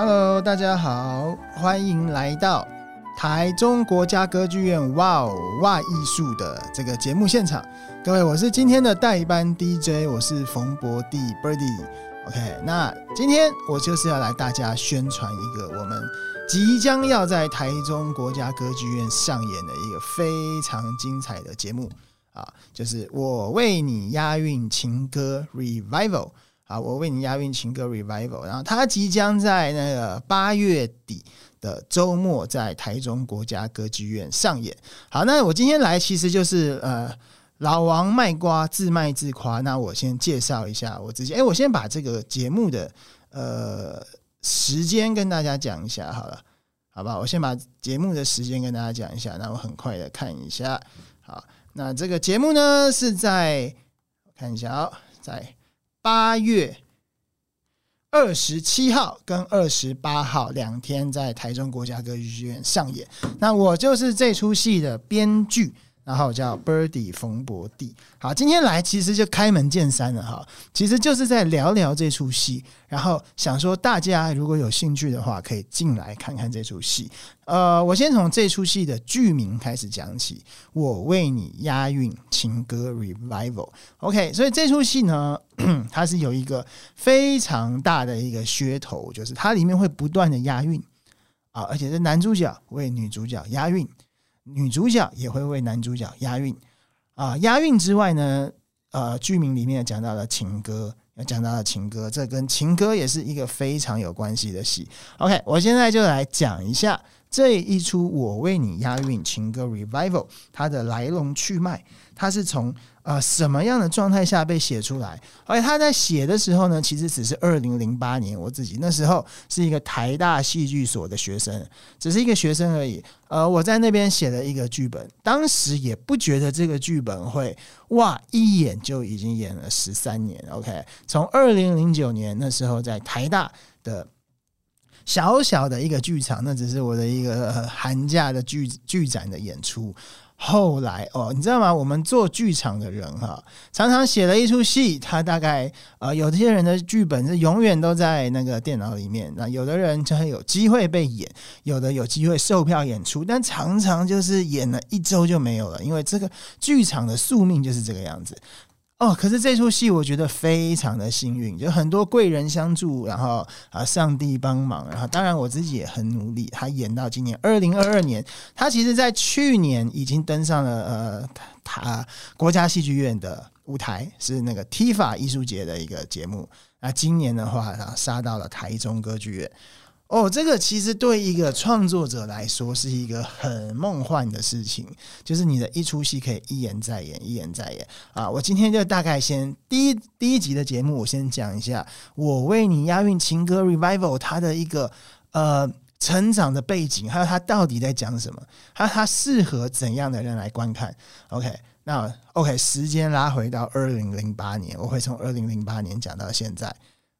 Hello，大家好，欢迎来到台中国家歌剧院哇哦哇艺术的这个节目现场。各位，我是今天的代班 DJ，我是冯博弟 Birdy。OK，那今天我就是要来大家宣传一个我们即将要在台中国家歌剧院上演的一个非常精彩的节目啊，就是我为你押韵情歌 Revival。啊，我为你押韵情歌 Revival，然后它即将在那个八月底的周末在台中国家歌剧院上演。好，那我今天来其实就是呃老王卖瓜自卖自夸。那我先介绍一下我自己，哎，我先把这个节目的呃时间跟大家讲一下好了，好不好？我先把节目的时间跟大家讲一下，那我很快的看一下。好，那这个节目呢是在看一下啊，在。八月二十七号跟二十八号两天在台中国家歌剧院上演。那我就是这出戏的编剧。然后叫 Birdy 冯博弟，好，今天来其实就开门见山了哈，其实就是在聊聊这出戏，然后想说大家如果有兴趣的话，可以进来看看这出戏。呃，我先从这出戏的剧名开始讲起，我为你押韵情歌 Revival。OK，所以这出戏呢，它是有一个非常大的一个噱头，就是它里面会不断的押韵啊，而且是男主角为女主角押韵。女主角也会为男主角押韵啊，押韵之外呢，呃，剧名里面讲到了情歌，讲到了情歌，这跟情歌也是一个非常有关系的戏。OK，我现在就来讲一下这一出《我为你押韵情歌 Revival》它的来龙去脉，它是从。呃，什么样的状态下被写出来？而且他在写的时候呢，其实只是二零零八年，我自己那时候是一个台大戏剧所的学生，只是一个学生而已。呃，我在那边写了一个剧本，当时也不觉得这个剧本会哇，一演就已经演了十三年。OK，从二零零九年那时候在台大的小小的一个剧场，那只是我的一个寒假的剧剧展的演出。后来哦，你知道吗？我们做剧场的人哈，常常写了一出戏，他大概呃，有些人的剧本是永远都在那个电脑里面。那有的人就会有机会被演，有的有机会售票演出，但常常就是演了一周就没有了，因为这个剧场的宿命就是这个样子。哦，可是这出戏我觉得非常的幸运，就很多贵人相助，然后啊，上帝帮忙，然后当然我自己也很努力。他演到今年二零二二年，他其实在去年已经登上了呃，他国家戏剧院的舞台，是那个 TIFA 艺术节的一个节目。那今年的话，他杀到了台中歌剧院。哦，这个其实对一个创作者来说是一个很梦幻的事情，就是你的一出戏可以一演再演，一演再演啊！我今天就大概先第一第一集的节目，我先讲一下我为你押韵情歌 Revival 它的一个呃成长的背景，还有它到底在讲什么，还有它适合怎样的人来观看。OK，那 OK，时间拉回到二零零八年，我会从二零零八年讲到现在。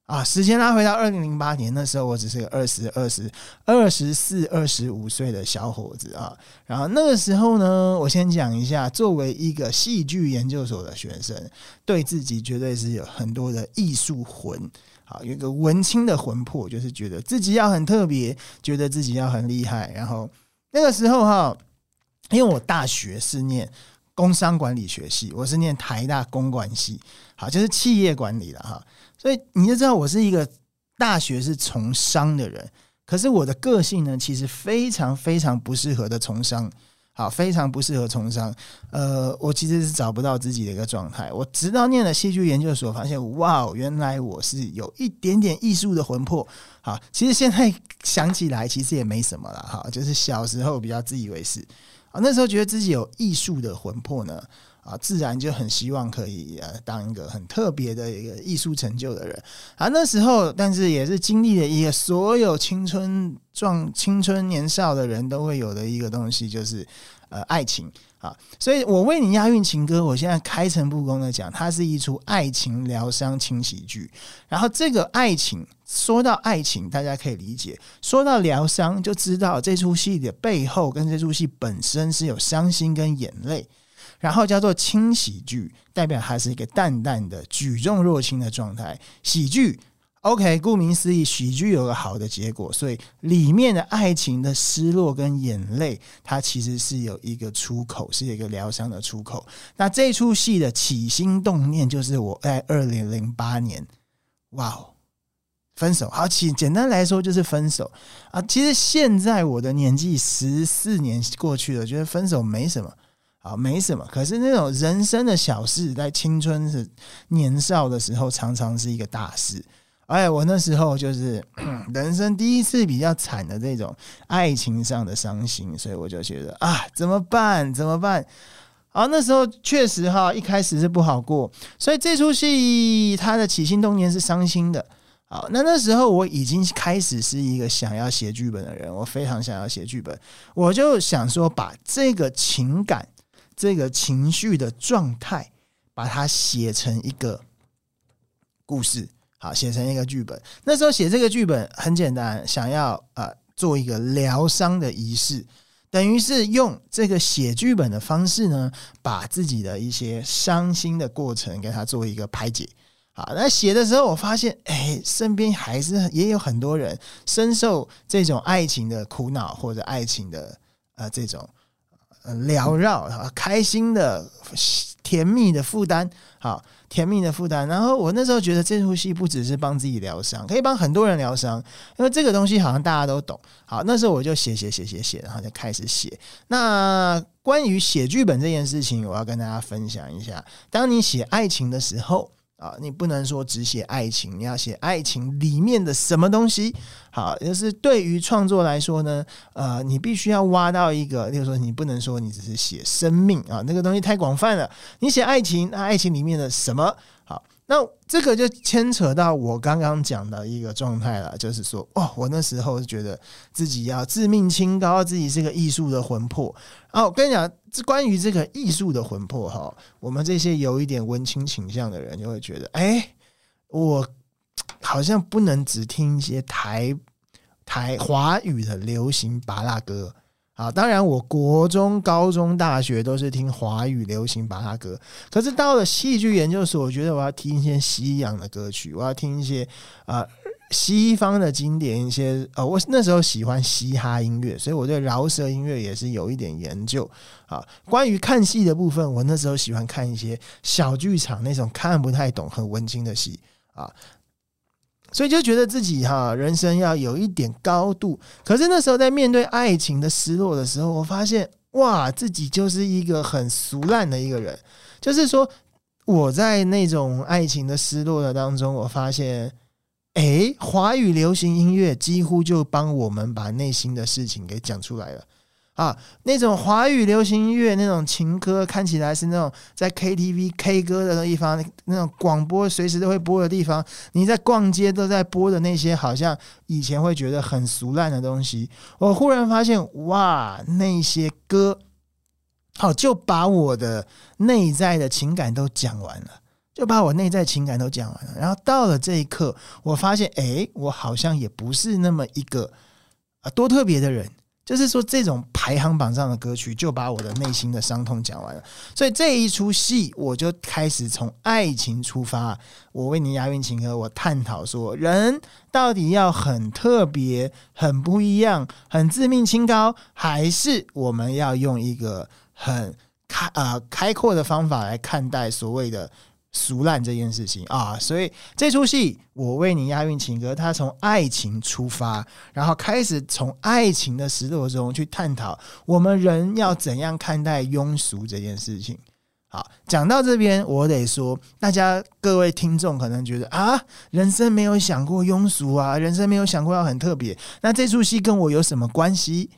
啊，时间拉回到二零零八年，那时候我只是个二十二十二十四、二十五岁的小伙子啊。然后那个时候呢，我先讲一下，作为一个戏剧研究所的学生，对自己绝对是有很多的艺术魂，好，有一个文青的魂魄，就是觉得自己要很特别，觉得自己要很厉害。然后那个时候哈，因为我大学是念工商管理学系，我是念台大公管系，好，就是企业管理的哈。所以你就知道我是一个大学是从商的人，可是我的个性呢，其实非常非常不适合的从商，好，非常不适合从商。呃，我其实是找不到自己的一个状态。我直到念了戏剧研究所，发现哇，原来我是有一点点艺术的魂魄。好，其实现在想起来，其实也没什么了。哈，就是小时候比较自以为是啊，那时候觉得自己有艺术的魂魄呢。啊，自然就很希望可以呃当一个很特别的一个艺术成就的人啊。那时候，但是也是经历了一个所有青春壮青春年少的人都会有的一个东西，就是呃爱情啊。所以我为你押韵情歌，我现在开诚布公的讲，它是一出爱情疗伤轻喜剧。然后这个爱情，说到爱情，大家可以理解；说到疗伤，就知道这出戏的背后跟这出戏本身是有伤心跟眼泪。然后叫做轻喜剧，代表它是一个淡淡的举重若轻的状态。喜剧 OK，顾名思义，喜剧有个好的结果，所以里面的爱情的失落跟眼泪，它其实是有一个出口，是一个疗伤的出口。那这出戏的起心动念，就是我在二零零八年，哇哦，分手。好，其简单来说就是分手啊。其实现在我的年纪十四年过去了，觉得分手没什么，啊，没什么。可是那种人生的小事，在青春是年少的时候，常常是一个大事。哎，我那时候就是 人生第一次比较惨的这种爱情上的伤心，所以我就觉得啊，怎么办？怎么办？好，那时候确实哈，一开始是不好过，所以这出戏它的起心动念是伤心的。好，那那时候我已经开始是一个想要写剧本的人，我非常想要写剧本，我就想说把这个情感、这个情绪的状态，把它写成一个故事。好，写成一个剧本。那时候写这个剧本很简单，想要呃做一个疗伤的仪式，等于是用这个写剧本的方式呢，把自己的一些伤心的过程给它做一个排解。好，那写的时候我发现，哎，身边还是也有很多人深受这种爱情的苦恼或者爱情的呃这种缭绕、开心的甜蜜的负担。好。甜蜜的负担，然后我那时候觉得这出戏不只是帮自己疗伤，可以帮很多人疗伤，因为这个东西好像大家都懂。好，那时候我就写写写写写，然后就开始写。那关于写剧本这件事情，我要跟大家分享一下，当你写爱情的时候。啊，你不能说只写爱情，你要写爱情里面的什么东西。好，就是对于创作来说呢，呃，你必须要挖到一个，例如说，你不能说你只是写生命啊，那个东西太广泛了。你写爱情，那爱情里面的什么？那这个就牵扯到我刚刚讲的一个状态了，就是说，哦，我那时候是觉得自己要自命清高，自己是个艺术的魂魄。哦，我跟你讲，这关于这个艺术的魂魄哈，我们这些有一点文青倾向的人就会觉得，哎，我好像不能只听一些台台华语的流行芭乐歌。啊，当然，我国中、高中、大学都是听华语流行芭乐歌。可是到了戏剧研究所，我觉得我要听一些西洋的歌曲，我要听一些啊、西方的经典一些。呃，我那时候喜欢嘻哈音乐，所以我对饶舌音乐也是有一点研究。啊，关于看戏的部分，我那时候喜欢看一些小剧场那种看不太懂、很文青的戏啊。所以就觉得自己哈人生要有一点高度，可是那时候在面对爱情的失落的时候，我发现哇，自己就是一个很俗烂的一个人。就是说我在那种爱情的失落的当中，我发现，诶，华语流行音乐几乎就帮我们把内心的事情给讲出来了。啊，那种华语流行音乐那种情歌，看起来是那种在 KTV K 歌的地方，那种广播随时都会播的地方，你在逛街都在播的那些，好像以前会觉得很俗烂的东西，我忽然发现，哇，那些歌，好，就把我的内在的情感都讲完了，就把我内在情感都讲完了。然后到了这一刻，我发现，诶，我好像也不是那么一个啊多特别的人。就是说，这种排行榜上的歌曲就把我的内心的伤痛讲完了，所以这一出戏我就开始从爱情出发。我为你押韵情歌，我探讨说，人到底要很特别、很不一样、很自命清高，还是我们要用一个很开呃开阔的方法来看待所谓的。俗烂这件事情啊，所以这出戏我为你押韵情歌，它从爱情出发，然后开始从爱情的失落中去探讨我们人要怎样看待庸俗这件事情。好，讲到这边，我得说，大家各位听众可能觉得啊，人生没有想过庸俗啊，人生没有想过要很特别，那这出戏跟我有什么关系？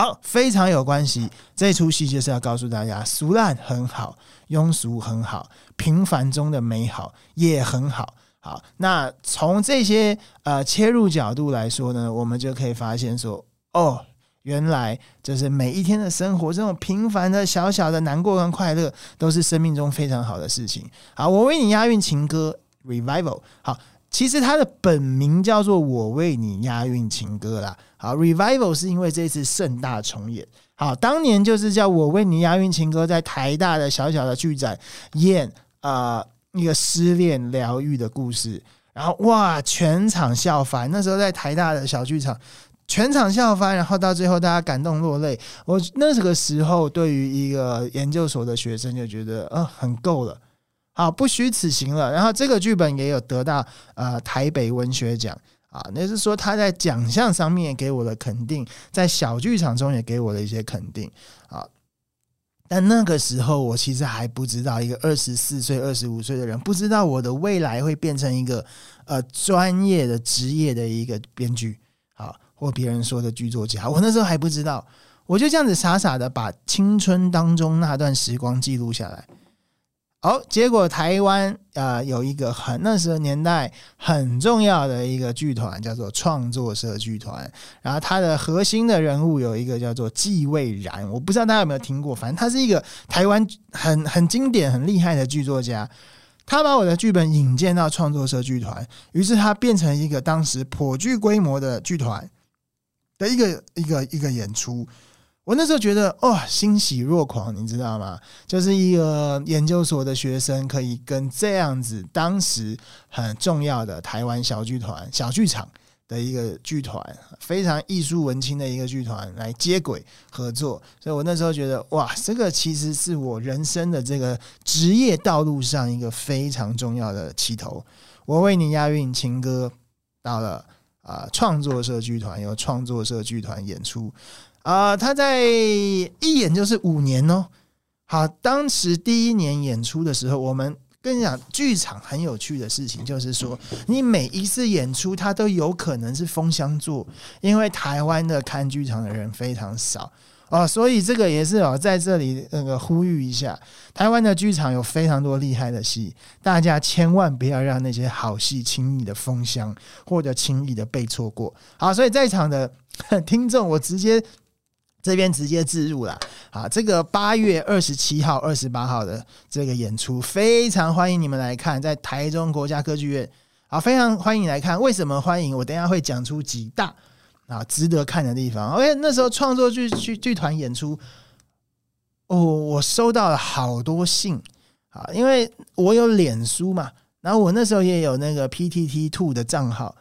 好，非常有关系。这出戏就是要告诉大家，俗烂很好，庸俗很好，平凡中的美好也很好。好，那从这些呃切入角度来说呢，我们就可以发现说，哦，原来就是每一天的生活，这种平凡的小小的难过跟快乐，都是生命中非常好的事情。好，我为你押韵情歌，Revival。好。其实它的本名叫做《我为你押韵情歌》啦。好，Revival 是因为这次盛大重演。好，当年就是叫我为你押韵情歌，在台大的小小的剧展演啊、呃、一个失恋疗愈的故事。然后哇，全场笑翻。那时候在台大的小剧场，全场笑翻，然后到最后大家感动落泪。我那个时候对于一个研究所的学生就觉得，呃，很够了，好，不虚此行了。然后这个剧本也有得到呃台北文学奖啊，那是说他在奖项上面给我的肯定，在小剧场中也给我的一些肯定啊。但那个时候，我其实还不知道，一个二十四岁、二十五岁的人，不知道我的未来会变成一个呃专业的职业的一个编剧，啊，或别人说的剧作家。我那时候还不知道，我就这样子傻傻的把青春当中那段时光记录下来。好，结果台湾呃有一个很那时候年代很重要的一个剧团，叫做创作社剧团。然后它的核心的人物有一个叫做纪蔚然，我不知道大家有没有听过，反正他是一个台湾很很经典、很厉害的剧作家。他把我的剧本引荐到创作社剧团，于是他变成一个当时颇具规模的剧团的一个一个一个演出。我那时候觉得哦，欣喜若狂，你知道吗？就是一个研究所的学生可以跟这样子当时很重要的台湾小剧团、小剧场的一个剧团，非常艺术文青的一个剧团来接轨合作。所以我那时候觉得哇，这个其实是我人生的这个职业道路上一个非常重要的起头。我为你押韵情歌到了啊，创作社剧团由创作社剧团演出。啊、他在一演就是五年哦。好，当时第一年演出的时候，我们跟你讲，剧场很有趣的事情，就是说，你每一次演出，它都有可能是封箱作，因为台湾的看剧场的人非常少哦，所以这个也是哦，在这里那个呼吁一下，台湾的剧场有非常多厉害的戏，大家千万不要让那些好戏轻易的封箱，或者轻易的被错过。好，所以在场的听众，我直接。这边直接置入了，啊，这个八月二十七号、二十八号的这个演出，非常欢迎你们来看，在台中国家歌剧院，啊，非常欢迎你来看。为什么欢迎？我等下会讲出几大啊值得看的地方。OK，那时候创作剧剧剧团演出，哦，我收到了好多信啊，因为我有脸书嘛，然后我那时候也有那个 PTT Two 的账号。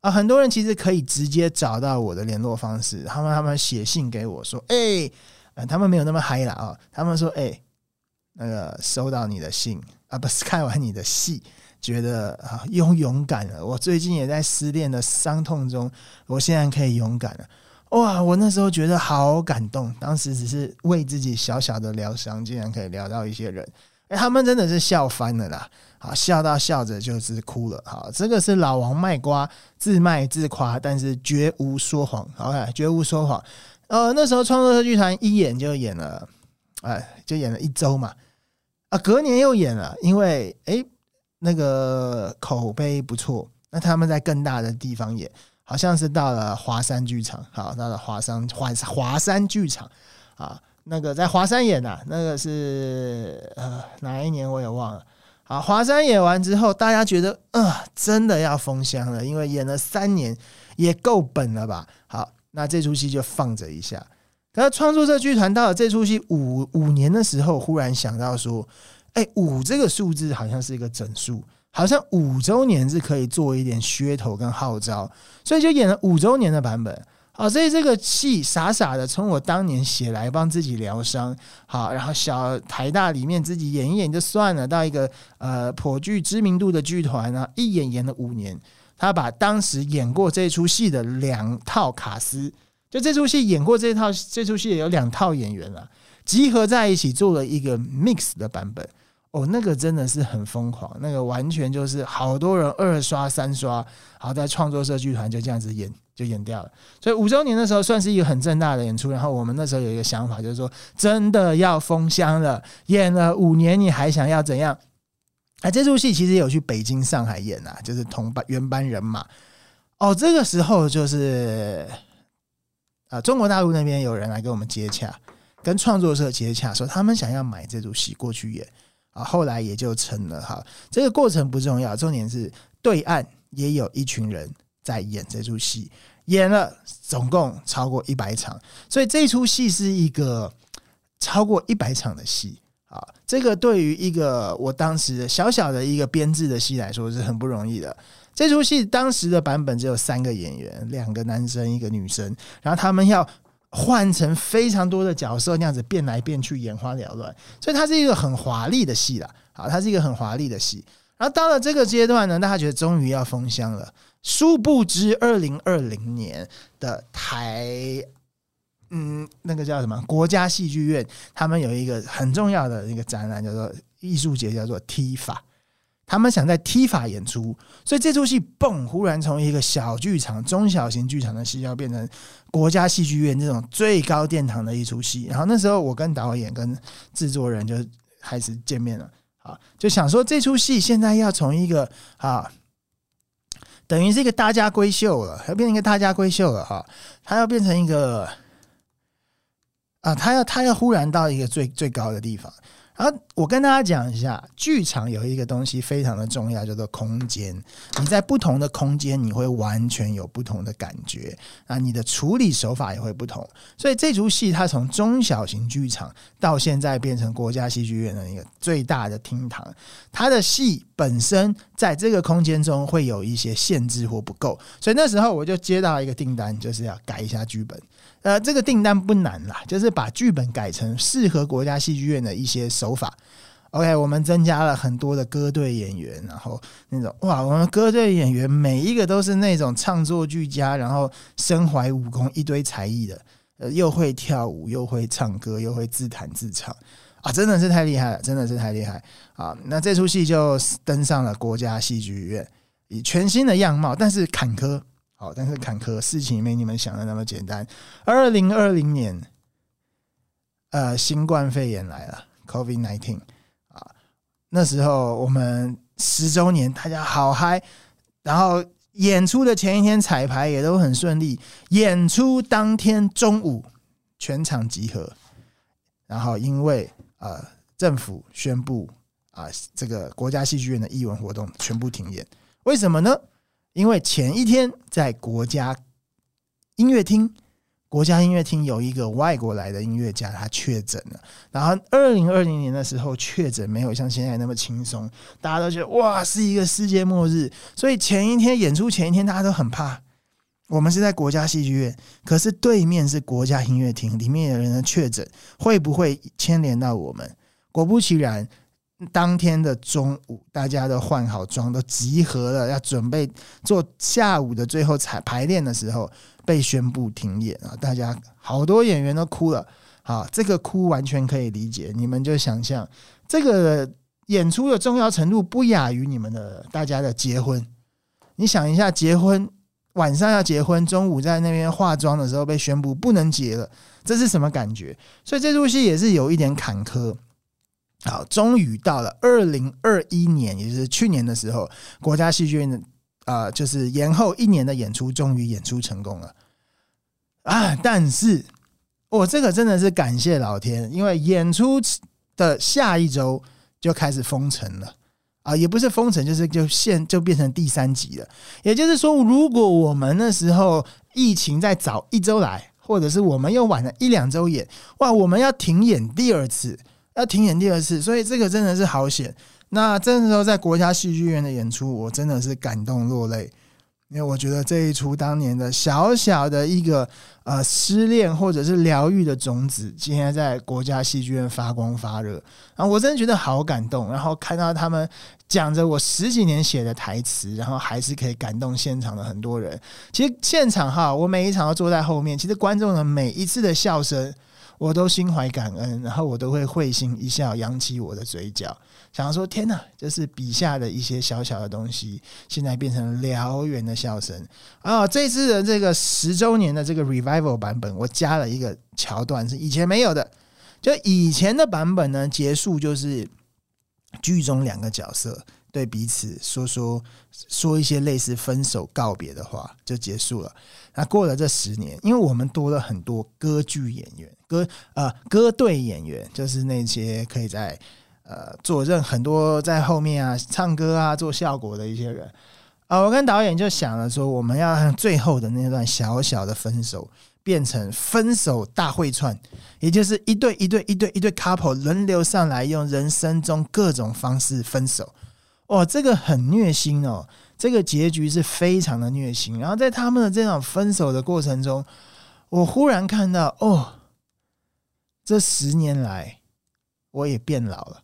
啊，很多人其实可以直接找到我的联络方式，他们他们写信给我说，哎、欸，呃，他们没有那么嗨了啊，他们说，哎、那个收到你的信啊，不是看完你的戏，觉得啊，又勇敢了。我最近也在失恋的伤痛中，我现在可以勇敢了。哇，我那时候觉得好感动，当时只是为自己小小的疗伤，竟然可以聊到一些人，哎、他们真的是笑翻了啦。好，笑到笑着就是哭了。好，这个是老王卖瓜，自卖自夸，但是绝无说谎。好，绝无说谎。呃，那时候创作社剧团一演就演了，哎，就演了一周嘛。啊，隔年又演了，因为哎，那个口碑不错。那他们在更大的地方演，好像是到了华山剧场。好，到了华山华华山剧场啊，那个在华山演的，那个是呃哪一年我也忘了。好，华山演完之后，大家觉得，呃，真的要封箱了，因为演了三年也够本了吧？好，那这出戏就放着一下。可是创作社剧团到了这出戏五五年的时候，忽然想到说，哎，五这个数字好像是一个整数，好像五周年是可以做一点噱头跟号召，所以就演了五周年的版本。哦，所以这个戏傻傻的从我当年写来帮自己疗伤，好，然后小台大里面自己演一演就算了，到一个呃颇具知名度的剧团呢，一演演了五年，他把当时演过这出戏的两套卡司，就这出戏演过这套这出戏有两套演员了，集合在一起做了一个 mix 的版本。哦，那个真的是很疯狂，那个完全就是好多人二刷三刷，好，在创作社剧团就这样子演就演掉了。所以五周年的时候算是一个很正大的演出，然后我们那时候有一个想法，就是说真的要封箱了，演了五年你还想要怎样？哎，这出戏其实有去北京、上海演啊，就是同班原班人马。哦，这个时候就是啊，中国大陆那边有人来跟我们接洽，跟创作社接洽，说他们想要买这出戏过去演。啊，后来也就成了哈。这个过程不重要，重点是对岸也有一群人在演这出戏，演了总共超过一百场，所以这出戏是一个超过一百场的戏啊。这个对于一个我当时小小的一个编制的戏来说是很不容易的。这出戏当时的版本只有三个演员，两个男生，一个女生，然后他们要换成非常多的角色，那样子变来变去，眼花缭乱，所以它是一个很华丽的戏啦。好，它是一个很华丽的戏。然后到了这个阶段呢，大家觉得终于要封箱了。殊不知，二零二零年的台，嗯，那个叫什么？国家戏剧院，他们有一个很重要的一个展览，叫做艺术节，叫做 TIFA。他们想在 TIFA 演出，所以这出戏蹦，忽然从一个小剧场、中小型剧场的戏，要变成国家戏剧院这种最高殿堂的一出戏。然后那时候，我跟导演、跟制作人就开始见面了。啊，就想说这出戏现在要从一个啊，等于是一个大家闺秀了，要变成一个大家闺秀了哈，它要变成一个啊，它要它要忽然到一个最最高的地方。然后我跟大家讲一下，剧场有一个东西非常的重要，叫做空间。你在不同的空间，你会完全有不同的感觉啊，你的处理手法也会不同。所以这出戏它从中小型剧场到现在变成国家戏剧院的一个最大的厅堂，它的戏本身在这个空间中会有一些限制或不够。所以那时候我就接到一个订单，就是要改一下剧本。呃，这个订单不难啦，就是把剧本改成适合国家戏剧院的一些手法。OK，我们增加了很多的歌队演员，然后那种哇，我们歌队演员每一个都是那种唱作俱佳，然后身怀武功、一堆才艺的，呃，又会跳舞，又会唱歌，又会自弹自唱啊，真的是太厉害了，真的是太厉害啊！那这出戏就登上了国家戏剧院，以全新的样貌，但是坎坷。好，但是坎坷事情没你们想的那么简单。二零二零年，呃，新冠肺炎来了，COVID-19 啊，那时候我们十周年，大家好嗨，然后演出的前一天彩排也都很顺利，演出当天中午全场集合，然后因为呃政府宣布啊，这个国家戏剧院的艺文活动全部停演，为什么呢？因为前一天在国家音乐厅，国家音乐厅有一个外国来的音乐家，他确诊了。然后二零二零年的时候确诊没有像现在那么轻松，大家都觉得哇是一个世界末日。所以前一天演出前一天大家都很怕。我们是在国家戏剧院，可是对面是国家音乐厅，里面有人的确诊会不会牵连到我们？果不其然。当天的中午，大家都换好妆，都集合了，要准备做下午的最后彩排练的时候，被宣布停演啊！大家好多演员都哭了，好，这个哭完全可以理解。你们就想象这个演出的重要程度不亚于你们的大家的结婚。你想一下，结婚晚上要结婚，中午在那边化妆的时候被宣布不能结了，这是什么感觉？所以这出戏也是有一点坎坷。好，终于到了二零二一年，也就是去年的时候，国家戏剧院的啊、就是延后一年的演出，终于演出成功了啊！但是，我这个真的是感谢老天，因为演出的下一周就开始封城了啊，也不是封城，就是就现就变成第三级了。也就是说，如果我们那时候疫情再早一周来，或者是我们又晚了一两周演，哇，我们要停演第二次。要停演第二次，所以这个真的是好险。那这时候在国家戏剧院的演出，我真的是感动落泪，因为我觉得这一出当年的小小的一个呃失恋或者是疗愈的种子，今天在国家戏剧院发光发热，然后我真的觉得好感动。然后看到他们讲着我十几年写的台词，然后还是可以感动现场的很多人。其实现场哈，我每一场都坐在后面，其实观众的每一次的笑声。我都心怀感恩，然后我都会会心一笑，扬起我的嘴角，想说：天哪，就是笔下的一些小小的东西，现在变成燎原的笑声啊！这次的这个十周年的这个 revival 版本，我加了一个桥段是以前没有的，就以前的版本呢，结束就是剧中两个角色。对彼此说说说一些类似分手告别的话，就结束了。那过了这十年，因为我们多了很多歌剧演员、歌呃歌队演员，就是那些可以在呃做任很多在后面啊唱歌啊做效果的一些人啊。我跟导演就想了说，我们要让最后的那段小小的分手变成分手大会串，也就是一对一对一对一对 couple 轮流上来，用人生中各种方式分手。哦，这个很虐心哦，这个结局是非常的虐心。然后在他们的这场分手的过程中，我忽然看到，哦，这十年来我也变老了。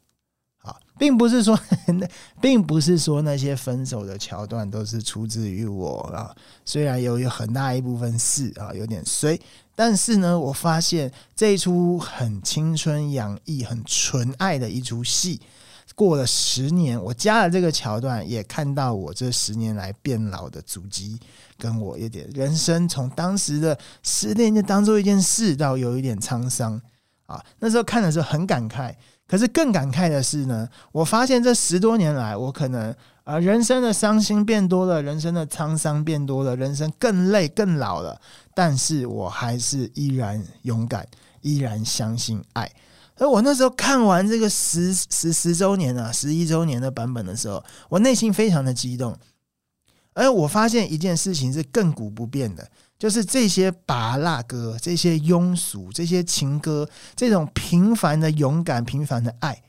啊，并不是说那，并不是说那些分手的桥段都是出自于我啊，虽然有有很大一部分是啊，有点衰，但是呢，我发现这一出很青春洋溢、很纯爱的一出戏，过了十年，我加了这个桥段，也看到我这十年来变老的足迹，跟我有点人生从当时的失恋就当做一件事，到有一点沧桑啊，那时候看的时候很感慨。可是更感慨的是呢，我发现这十多年来，我可能啊，人生的伤心变多了，人生的沧桑变多了，人生更累、更老了。但是我还是依然勇敢，依然相信爱。而我那时候看完这个十十十周年啊，十一周年的版本的时候，我内心非常的激动。而我发现一件事情是亘古不变的。就是这些芭乐歌，这些庸俗，这些情歌，这种平凡的勇敢、平凡的爱，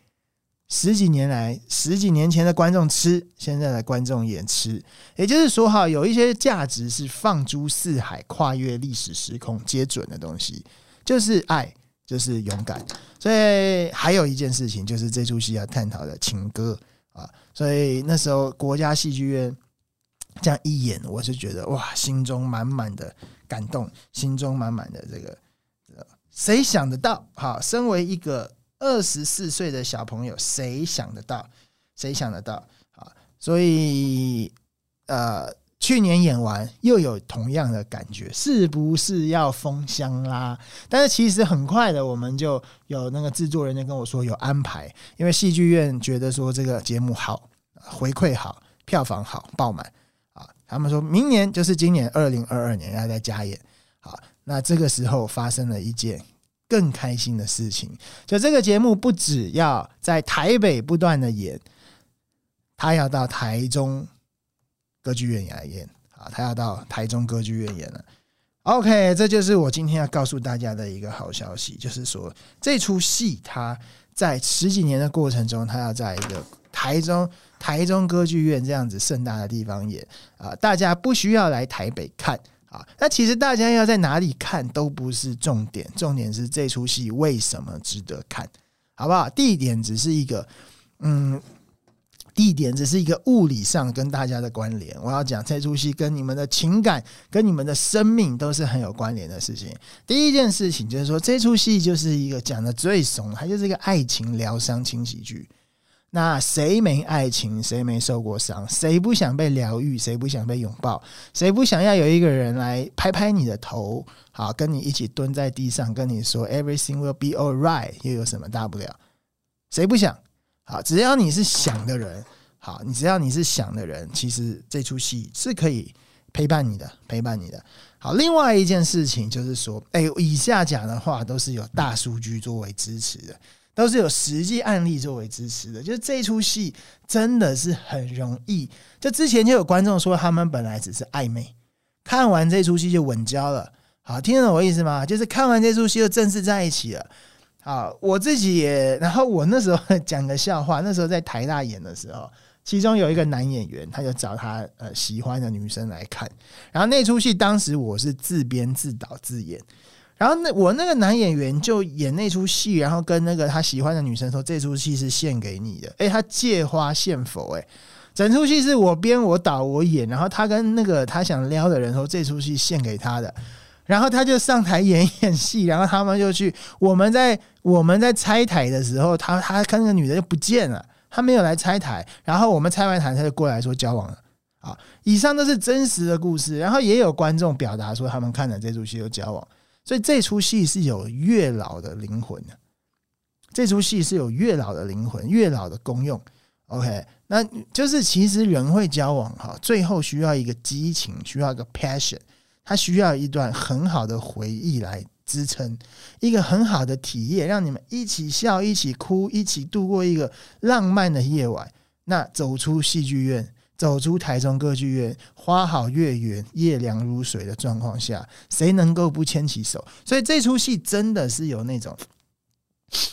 十几年来，十几年前的观众吃，现在的观众也吃。也就是说，哈，有一些价值是放诸四海、跨越历史时空皆准的东西，就是爱，就是勇敢。所以还有一件事情，就是这出戏要探讨的情歌啊。所以那时候国家戏剧院。这样一演，我是觉得哇，心中满满的感动，心中满满的这个，谁想得到？哈，身为一个二十四岁的小朋友，谁想得到？谁想得到？啊，所以呃，去年演完又有同样的感觉，是不是要封箱啦？但是其实很快的，我们就有那个制作人就跟我说有安排，因为戏剧院觉得说这个节目好，回馈好，票房好，爆满。他们说明年就是今年二零二二年要再加演，好，那这个时候发生了一件更开心的事情，就这个节目不只要在台北不断的演，他要到台中歌剧院来演，啊，他要到台中歌剧院演了。OK，这就是我今天要告诉大家的一个好消息，就是说这出戏它在十几年的过程中，它要在一个台中。台中歌剧院这样子盛大的地方演啊，大家不需要来台北看啊。那其实大家要在哪里看都不是重点，重点是这出戏为什么值得看，好不好？地点只是一个，嗯，地点只是一个物理上跟大家的关联。我要讲这出戏跟你们的情感、跟你们的生命都是很有关联的事情。第一件事情就是说，这出戏就是一个讲的最怂，它就是一个爱情疗伤轻喜剧。那谁没爱情？谁没受过伤？谁不想被疗愈？谁不想被拥抱？谁不想要有一个人来拍拍你的头？好，跟你一起蹲在地上，跟你说 “Everything will be alright”，又有什么大不了？谁不想？好，只要你是想的人，好，你只要你是想的人，其实这出戏是可以陪伴你的，陪伴你的。好，另外一件事情就是说，哎，以下讲的话都是有大数据作为支持的。都是有实际案例作为支持的，就是这出戏真的是很容易。就之前就有观众说，他们本来只是暧昧，看完这出戏就稳交了。好，听得懂我意思吗？就是看完这出戏就正式在一起了。好，我自己也，然后我那时候讲个笑话，那时候在台大演的时候，其中有一个男演员，他就找他呃喜欢的女生来看，然后那出戏当时我是自编自导自演。然后那我那个男演员就演那出戏，然后跟那个他喜欢的女生说，这出戏是献给你的。诶，他借花献佛，诶，整出戏是我编我导我演，然后他跟那个他想撩的人说，这出戏献给他的，然后他就上台演演戏，然后他们就去我们在我们在拆台的时候，他他跟那个女的就不见了，他没有来拆台，然后我们拆完台他就过来说交往了。啊，以上都是真实的故事，然后也有观众表达说他们看了这出戏就交往。所以这出戏是有月老的灵魂的，这出戏是有月老的灵魂，月老的功用。OK，那就是其实人会交往哈，最后需要一个激情，需要一个 passion，它需要一段很好的回忆来支撑，一个很好的体验，让你们一起笑、一起哭、一起度过一个浪漫的夜晚。那走出戏剧院。走出台中歌剧院，花好月圆，夜凉如水的状况下，谁能够不牵起手？所以这出戏真的是有那种，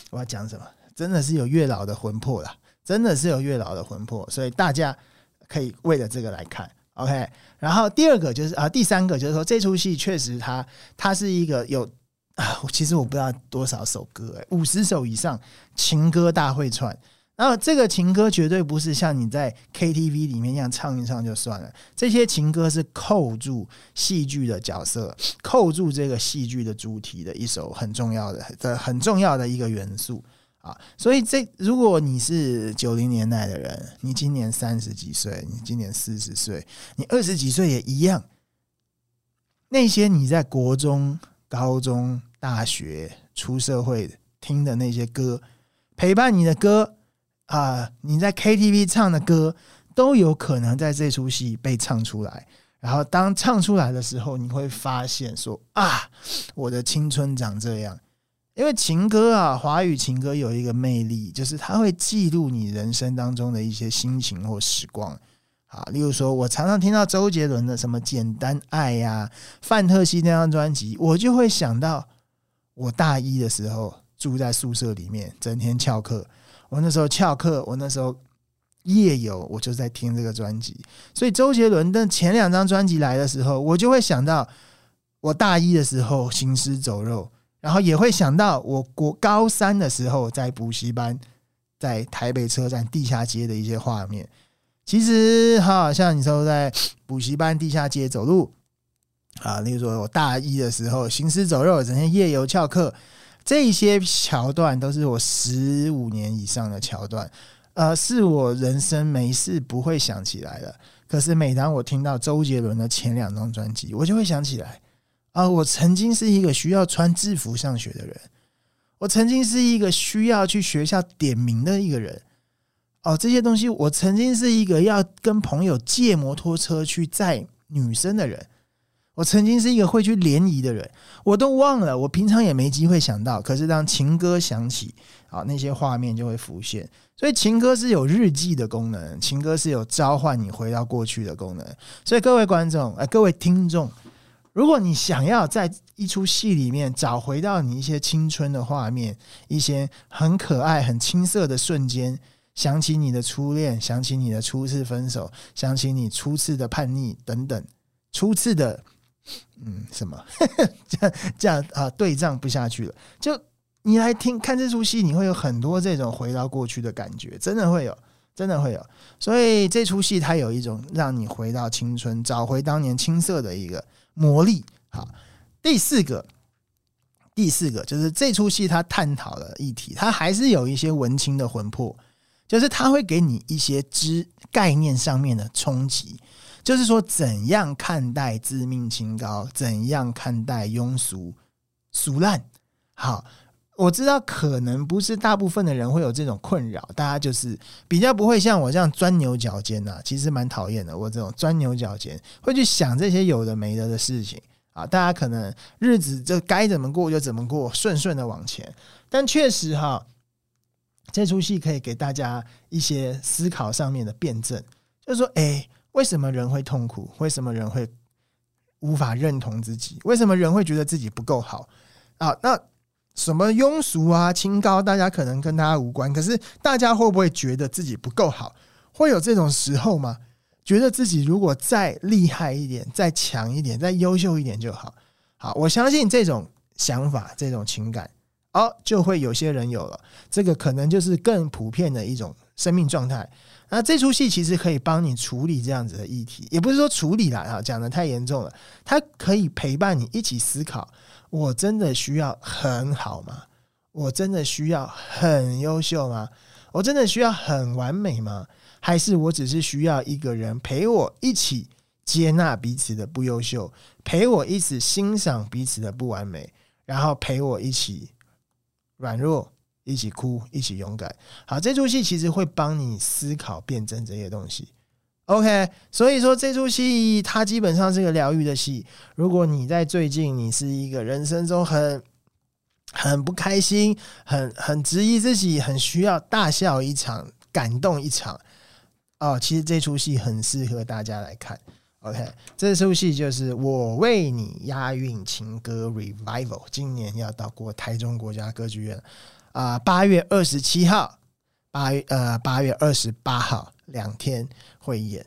我要讲什么？真的是有月老的魂魄啦，真的是有月老的魂魄，所以大家可以为了这个来看。OK，然后第二个就是啊，第三个就是说这出戏确实它它是一个有啊，其实我不知道多少首歌，哎，五十首以上情歌大会串。然后这个情歌绝对不是像你在 KTV 里面一样唱一唱就算了，这些情歌是扣住戏剧的角色，扣住这个戏剧的主题的一首很重要的、的很重要的一个元素。啊，所以这如果你是九零年代的人，你今年三十几岁，你今年四十岁，你二十几岁也一样。那些你在国中、高中、大学、出社会听的那些歌，陪伴你的歌啊，你在 KTV 唱的歌，都有可能在这出戏被唱出来。然后当唱出来的时候，你会发现说啊，我的青春长这样。因为情歌啊，华语情歌有一个魅力，就是它会记录你人生当中的一些心情或时光啊。例如说，我常常听到周杰伦的什么《简单爱》呀，范特西那张专辑，我就会想到我大一的时候住在宿舍里面，整天翘课。我那时候翘课，我那时候夜游，我就在听这个专辑。所以周杰伦的前两张专辑来的时候，我就会想到我大一的时候行尸走肉。然后也会想到我国高三的时候在补习班，在台北车站地下街的一些画面。其实哈，像你说在补习班地下街走路啊，例如说我大一的时候行尸走肉，整天夜游翘课，这些桥段都是我十五年以上的桥段，呃，是我人生没事不会想起来的。可是每当我听到周杰伦的前两张专辑，我就会想起来。啊，我曾经是一个需要穿制服上学的人，我曾经是一个需要去学校点名的一个人。哦，这些东西，我曾经是一个要跟朋友借摩托车去载女生的人，我曾经是一个会去联谊的人，我都忘了，我平常也没机会想到。可是当情歌响起，啊，那些画面就会浮现。所以情歌是有日记的功能，情歌是有召唤你回到过去的功能。所以各位观众，哎，各位听众。如果你想要在一出戏里面找回到你一些青春的画面，一些很可爱、很青涩的瞬间，想起你的初恋，想起你的初次分手，想起你初次的叛逆等等，初次的嗯什么 这样这样啊对仗不下去了，就你来听看这出戏，你会有很多这种回到过去的感觉，真的会有，真的会有。所以这出戏它有一种让你回到青春，找回当年青涩的一个。魔力好，第四个，第四个就是这出戏它探讨的议题，它还是有一些文青的魂魄，就是它会给你一些知概念上面的冲击，就是说怎样看待自命清高，怎样看待庸俗俗烂，好。我知道可能不是大部分的人会有这种困扰，大家就是比较不会像我这样钻牛角尖呐，其实蛮讨厌的。我这种钻牛角尖会去想这些有的没的的事情啊，大家可能日子就该怎么过就怎么过，顺顺的往前。但确实哈，这出戏可以给大家一些思考上面的辩证，就是说，诶，为什么人会痛苦？为什么人会无法认同自己？为什么人会觉得自己不够好啊？那什么庸俗啊、清高，大家可能跟大家无关。可是大家会不会觉得自己不够好？会有这种时候吗？觉得自己如果再厉害一点、再强一点、再优秀一点就好。好，我相信这种想法、这种情感，哦，就会有些人有了。这个可能就是更普遍的一种生命状态。那这出戏其实可以帮你处理这样子的议题，也不是说处理了啊，讲得太严重了。它可以陪伴你一起思考。我真的需要很好吗？我真的需要很优秀吗？我真的需要很完美吗？还是我只是需要一个人陪我一起接纳彼此的不优秀，陪我一起欣赏彼此的不完美，然后陪我一起软弱，一起哭，一起勇敢。好，这出戏其实会帮你思考、辩证这些东西。OK，所以说这出戏它基本上是个疗愈的戏。如果你在最近你是一个人生中很很不开心、很很质疑自己、很需要大笑一场、感动一场，哦，其实这出戏很适合大家来看。OK，这出戏就是《我为你押韵情歌 Revival》，今年要到过台中国家歌剧院啊，八月二十七号。八月呃八月二十八号两天会演。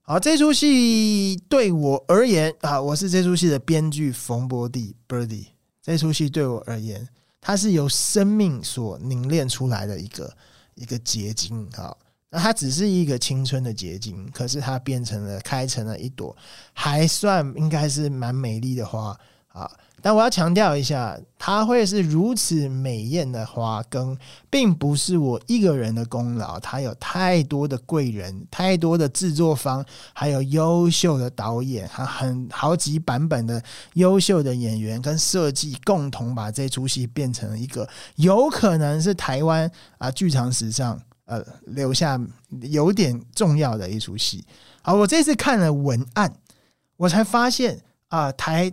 好，这出戏对我而言啊，我是这出戏的编剧冯博弟 Birdy。这出戏对我而言，它是由生命所凝练出来的一个一个结晶啊。那它只是一个青春的结晶，可是它变成了开成了一朵还算应该是蛮美丽的花啊。但我要强调一下，它会是如此美艳的花根，并不是我一个人的功劳。它有太多的贵人，太多的制作方，还有优秀的导演，还很好几版本的优秀的演员跟设计，共同把这出戏变成一个有可能是台湾啊剧场史上呃留下有点重要的一出戏。好，我这次看了文案，我才发现啊台。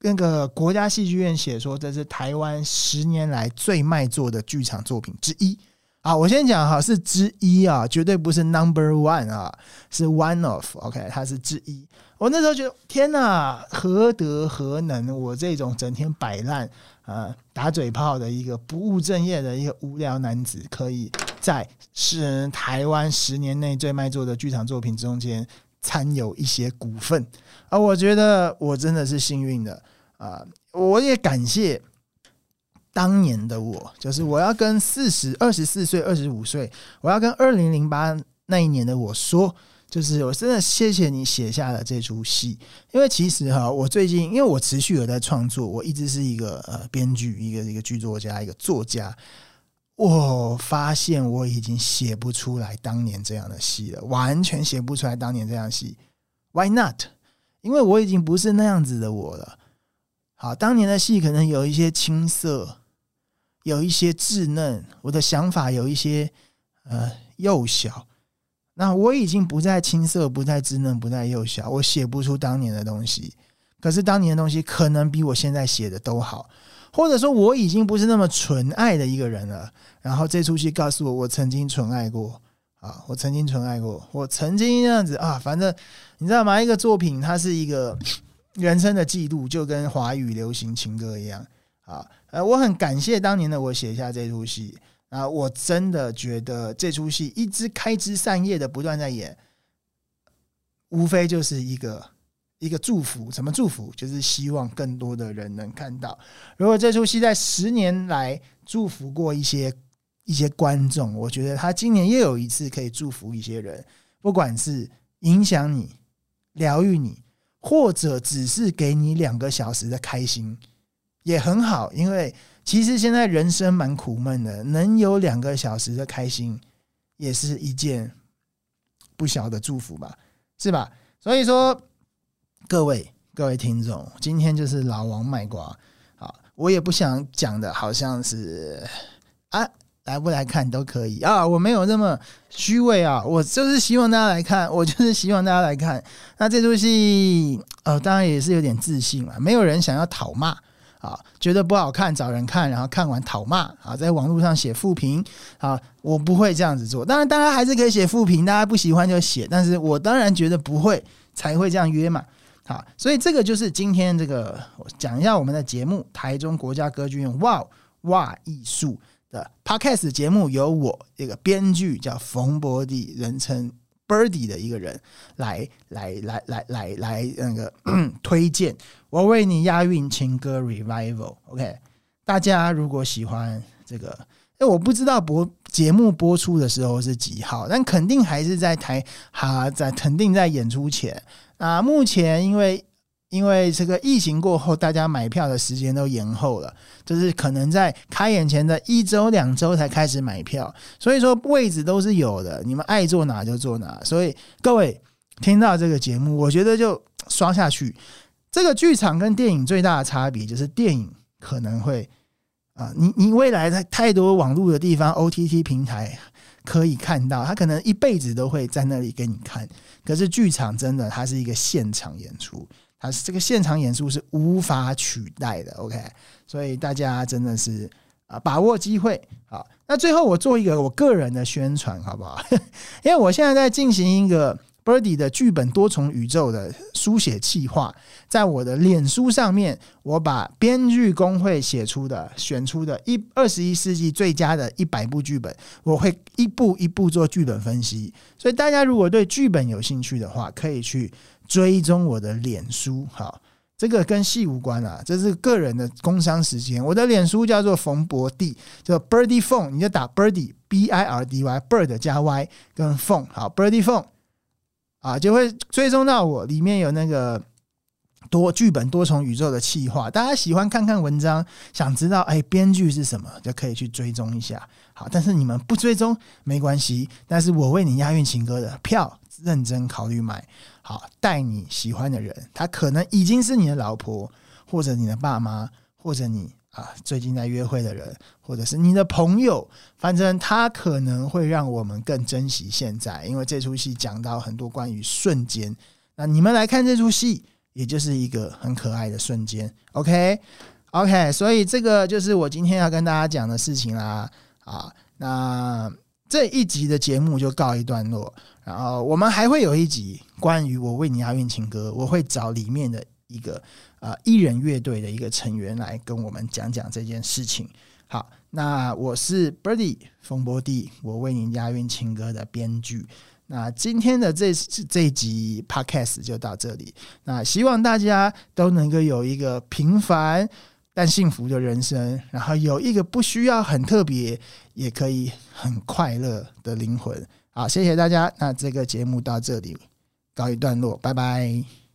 那个国家戏剧院写说，这是台湾十年来最卖座的剧场作品之一啊！我先讲哈，是之一啊，绝对不是 number one 啊，是 one of，OK，它是之一。我那时候觉得，天哪，何德何能？我这种整天摆烂啊、打嘴炮的一个不务正业的一个无聊男子，可以在是台湾十年内最卖座的剧场作品中间参有一些股份啊！我觉得我真的是幸运的。啊！我也感谢当年的我，就是我要跟四十二十四岁、二十五岁，我要跟二零零八那一年的我说，就是我真的谢谢你写下了这出戏，因为其实哈，我最近因为我持续有在创作，我一直是一个呃编剧，一个一个剧作家，一个作家，我发现我已经写不出来当年这样的戏了，完全写不出来当年这样戏。Why not？因为我已经不是那样子的我了。好，当年的戏可能有一些青涩，有一些稚嫩，我的想法有一些呃幼小。那我已经不再青涩，不再稚嫩，不再幼小，我写不出当年的东西。可是当年的东西可能比我现在写的都好，或者说我已经不是那么纯爱的一个人了。然后这出戏告诉我，我曾经纯爱过啊，我曾经纯爱过，我曾经这样子啊，反正你知道吗？一个作品它是一个。人生的记录就跟华语流行情歌一样啊！呃，我很感谢当年的我写下这出戏啊！我真的觉得这出戏一直开枝散叶的不断在演，无非就是一个一个祝福。什么祝福？就是希望更多的人能看到。如果这出戏在十年来祝福过一些一些观众，我觉得他今年又有一次可以祝福一些人，不管是影响你、疗愈你。或者只是给你两个小时的开心，也很好，因为其实现在人生蛮苦闷的，能有两个小时的开心，也是一件不小的祝福吧，是吧？所以说，各位各位听众，今天就是老王卖瓜啊，我也不想讲的好像是啊。来不来看都可以啊，我没有那么虚伪啊，我就是希望大家来看，我就是希望大家来看。那这出戏，呃，当然也是有点自信了，没有人想要讨骂啊，觉得不好看找人看，然后看完讨骂啊，在网络上写负评啊，我不会这样子做。当然，当然还是可以写负评，大家不喜欢就写，但是我当然觉得不会才会这样约嘛。好，所以这个就是今天这个我讲一下我们的节目，台中国家歌剧院哇哇艺术。的 Podcast 节目由我一个编剧叫冯博弟，人称 Birdy 的一个人来来来来来来那个 推荐。我为你押韵情歌 Revival，OK？大家如果喜欢这个，哎，我不知道播节目播出的时候是几号，但肯定还是在台哈，在肯定在演出前啊。目前因为。因为这个疫情过后，大家买票的时间都延后了，就是可能在开演前的一周、两周才开始买票，所以说位置都是有的，你们爱坐哪就坐哪。所以各位听到这个节目，我觉得就刷下去。这个剧场跟电影最大的差别就是，电影可能会啊，你你未来的太多网络的地方，OTT 平台可以看到，他可能一辈子都会在那里给你看。可是剧场真的，它是一个现场演出。它是这个现场演出是无法取代的，OK，所以大家真的是啊把握机会。好，那最后我做一个我个人的宣传，好不好？因为我现在在进行一个 Birdy 的剧本多重宇宙的书写计划，在我的脸书上面，我把编剧工会写出的、选出的一二十一世纪最佳的一百部剧本，我会一步一步做剧本分析。所以大家如果对剧本有兴趣的话，可以去追踪我的脸书。好，这个跟戏无关啊，这是个人的工商时间。我的脸书叫做冯博弟，叫 Birdy Phone，你就打 Birdy B I R D Y，Bird 加 Y 跟 Phone 好，Birdy Phone。啊，就会追踪到我，里面有那个多剧本多重宇宙的企划，大家喜欢看看文章，想知道哎编剧是什么，就可以去追踪一下。好，但是你们不追踪没关系，但是我为你押韵情歌的票认真考虑买。好，带你喜欢的人，他可能已经是你的老婆，或者你的爸妈，或者你。啊，最近在约会的人，或者是你的朋友，反正他可能会让我们更珍惜现在，因为这出戏讲到很多关于瞬间。那你们来看这出戏，也就是一个很可爱的瞬间。OK，OK，所以这个就是我今天要跟大家讲的事情啦。啊，那这一集的节目就告一段落，然后我们还会有一集关于我为你押韵情歌，我会找里面的一个。啊，艺人乐队的一个成员来跟我们讲讲这件事情。好，那我是 Birdy 风波弟，我为您押韵情歌的编剧。那今天的这这一集 Podcast 就到这里。那希望大家都能够有一个平凡但幸福的人生，然后有一个不需要很特别也可以很快乐的灵魂。好，谢谢大家。那这个节目到这里告一段落，拜拜。